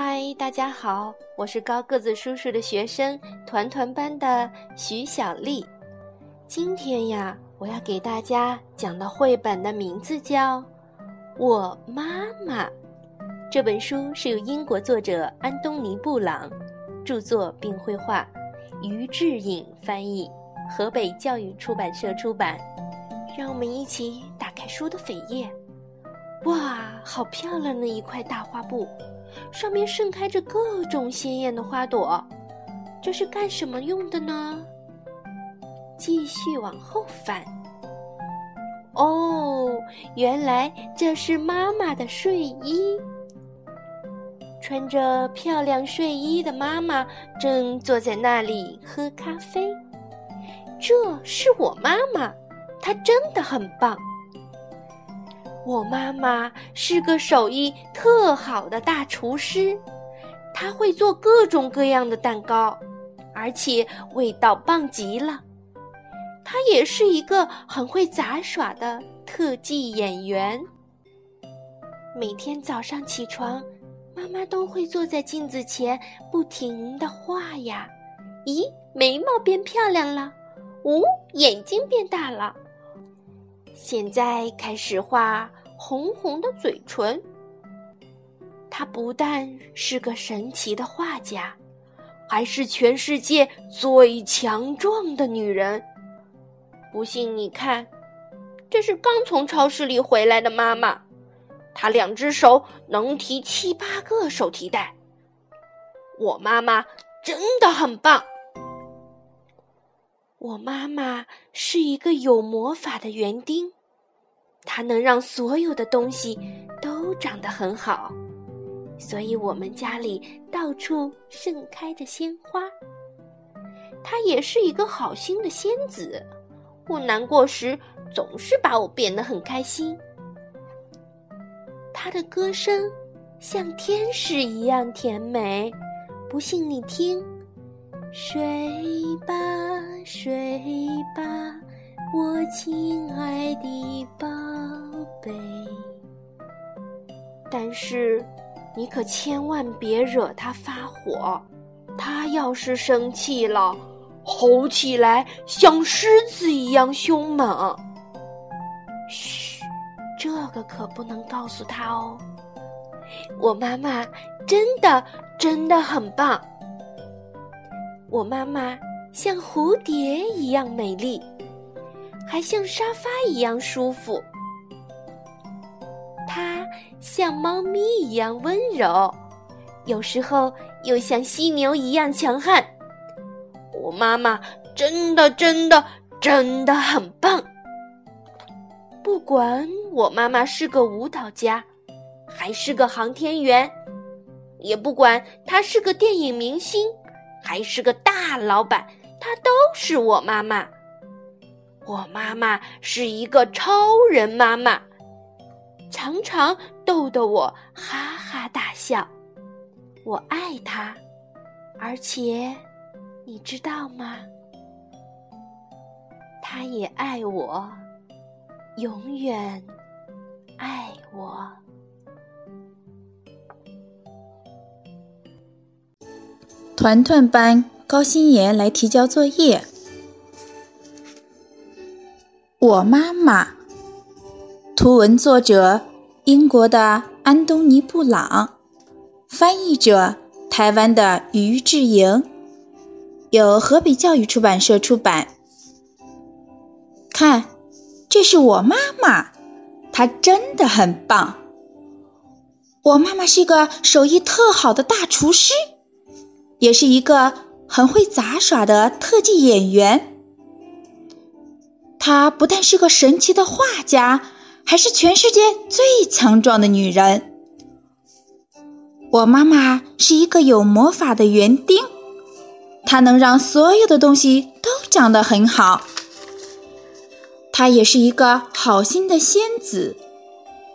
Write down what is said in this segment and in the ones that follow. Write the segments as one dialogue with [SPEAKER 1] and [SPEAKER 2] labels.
[SPEAKER 1] 嗨，大家好，我是高个子叔叔的学生团团班的徐小丽。今天呀，我要给大家讲的绘本的名字叫《我妈妈》。这本书是由英国作者安东尼·布朗著作并绘画，于志颖翻译，河北教育出版社出版。让我们一起打开书的扉页。哇，好漂亮的一块大画布！上面盛开着各种鲜艳的花朵，这是干什么用的呢？继续往后翻。哦，原来这是妈妈的睡衣。穿着漂亮睡衣的妈妈正坐在那里喝咖啡。这是我妈妈，她真的很棒。我妈妈是个手艺特好的大厨师，她会做各种各样的蛋糕，而且味道棒极了。她也是一个很会杂耍的特技演员。每天早上起床，妈妈都会坐在镜子前不停地画呀。咦，眉毛变漂亮了，哦，眼睛变大了。现在开始画。红红的嘴唇。她不但是个神奇的画家，还是全世界最强壮的女人。不信你看，这是刚从超市里回来的妈妈，她两只手能提七八个手提袋。我妈妈真的很棒。我妈妈是一个有魔法的园丁。它能让所有的东西都长得很好，所以我们家里到处盛开着鲜花。它也是一个好心的仙子，我难过时总是把我变得很开心。它的歌声像天使一样甜美，不信你听，睡吧，睡吧。我亲爱的宝贝，但是你可千万别惹他发火。他要是生气了，吼起来像狮子一样凶猛。嘘，这个可不能告诉他哦。我妈妈真的真的很棒。我妈妈像蝴蝶一样美丽。还像沙发一样舒服，它像猫咪一样温柔，有时候又像犀牛一样强悍。我妈妈真的真的真的很棒。不管我妈妈是个舞蹈家，还是个航天员，也不管她是个电影明星，还是个大老板，她都是我妈妈。我妈妈是一个超人妈妈，常常逗得我哈哈大笑。我爱她，而且你知道吗？她也爱我，永远爱我。
[SPEAKER 2] 团团班高心妍来提交作业。我妈妈，图文作者英国的安东尼·布朗，翻译者台湾的于志莹，由河北教育出版社出版。看，这是我妈妈，她真的很棒。我妈妈是个手艺特好的大厨师，也是一个很会杂耍的特技演员。她不但是个神奇的画家，还是全世界最强壮的女人。我妈妈是一个有魔法的园丁，她能让所有的东西都长得很好。她也是一个好心的仙子，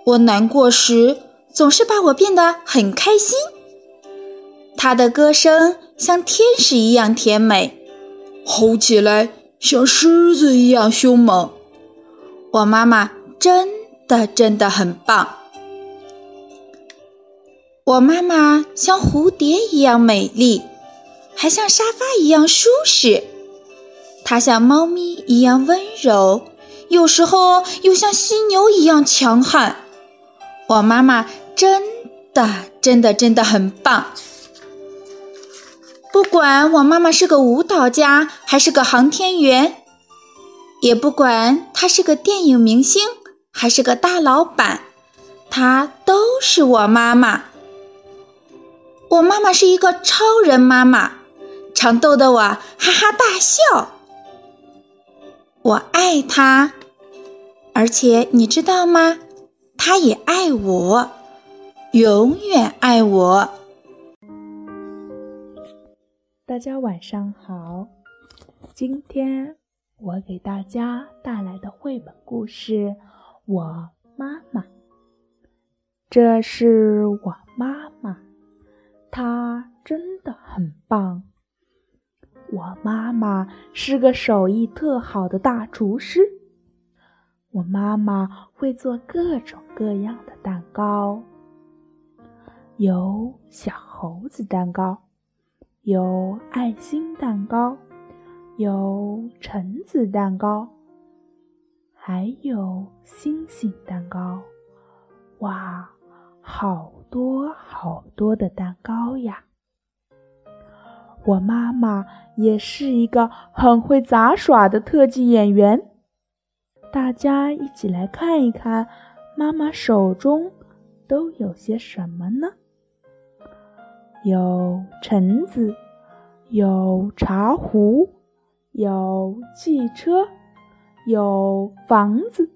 [SPEAKER 2] 我难过时总是把我变得很开心。她的歌声像天使一样甜美，吼起来。像狮子一样凶猛，我妈妈真的真的很棒。我妈妈像蝴蝶一样美丽，还像沙发一样舒适。她像猫咪一样温柔，有时候又像犀牛一样强悍。我妈妈真的、真的、真的很棒。不管我妈妈是个舞蹈家还是个航天员，也不管她是个电影明星还是个大老板，她都是我妈妈。我妈妈是一个超人妈妈，常逗得我哈哈大笑。我爱她，而且你知道吗？她也爱我，永远爱我。
[SPEAKER 3] 大家晚上好，今天我给大家带来的绘本故事《我妈妈》，这是我妈妈。她真的很棒。我妈妈是个手艺特好的大厨师。我妈妈会做各种各样的蛋糕，有小猴子蛋糕，有爱心蛋糕，有橙子蛋糕，还有星星蛋糕。哇！好多好多的蛋糕呀！我妈妈也是一个很会杂耍的特技演员。大家一起来看一看，妈妈手中都有些什么呢？有橙子，有茶壶，有汽车，有房子，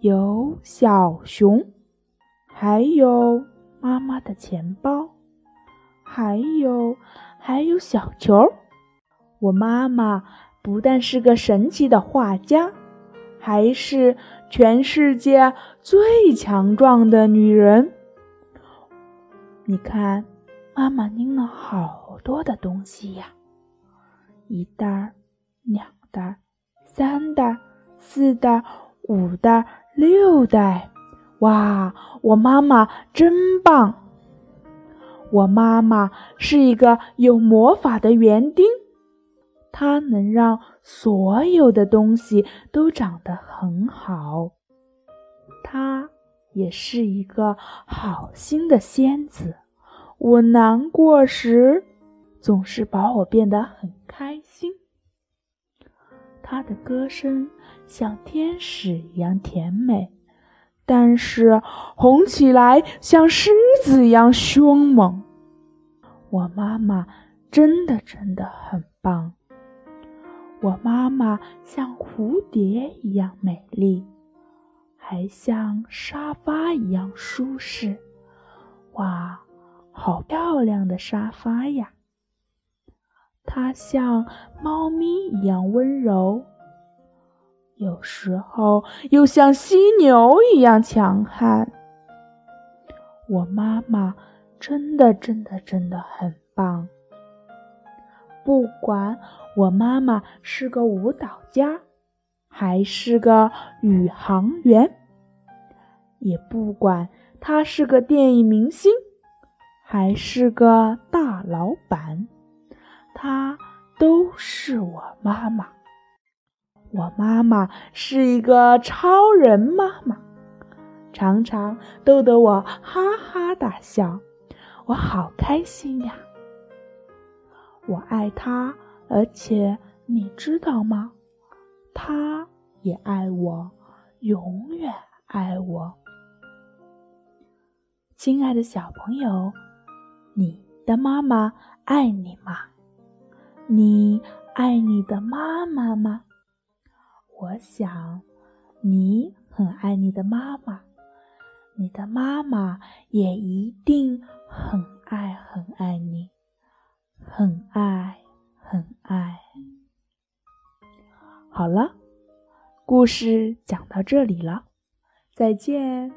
[SPEAKER 3] 有小熊。还有妈妈的钱包，还有还有小球。我妈妈不但是个神奇的画家，还是全世界最强壮的女人。你看，妈妈拎了好多的东西呀，一袋儿、两袋儿、三袋儿、四袋儿、五袋儿、六袋。哇，我妈妈真棒！我妈妈是一个有魔法的园丁，她能让所有的东西都长得很好。她也是一个好心的仙子，我难过时总是把我变得很开心。她的歌声像天使一样甜美。但是红起来像狮子一样凶猛。我妈妈真的真的很棒。我妈妈像蝴蝶一样美丽，还像沙发一样舒适。哇，好漂亮的沙发呀！它像猫咪一样温柔。有时候又像犀牛一样强悍。我妈妈真的真的真的很棒。不管我妈妈是个舞蹈家，还是个宇航员，也不管她是个电影明星，还是个大老板，她都是我妈妈。我妈妈是一个超人妈妈，常常逗得我哈哈大笑，我好开心呀！我爱她，而且你知道吗？她也爱我，永远爱我。亲爱的小朋友，你的妈妈爱你吗？你爱你的妈妈吗？我想，你很爱你的妈妈，你的妈妈也一定很爱很爱你，很爱很爱。好了，故事讲到这里了，再见。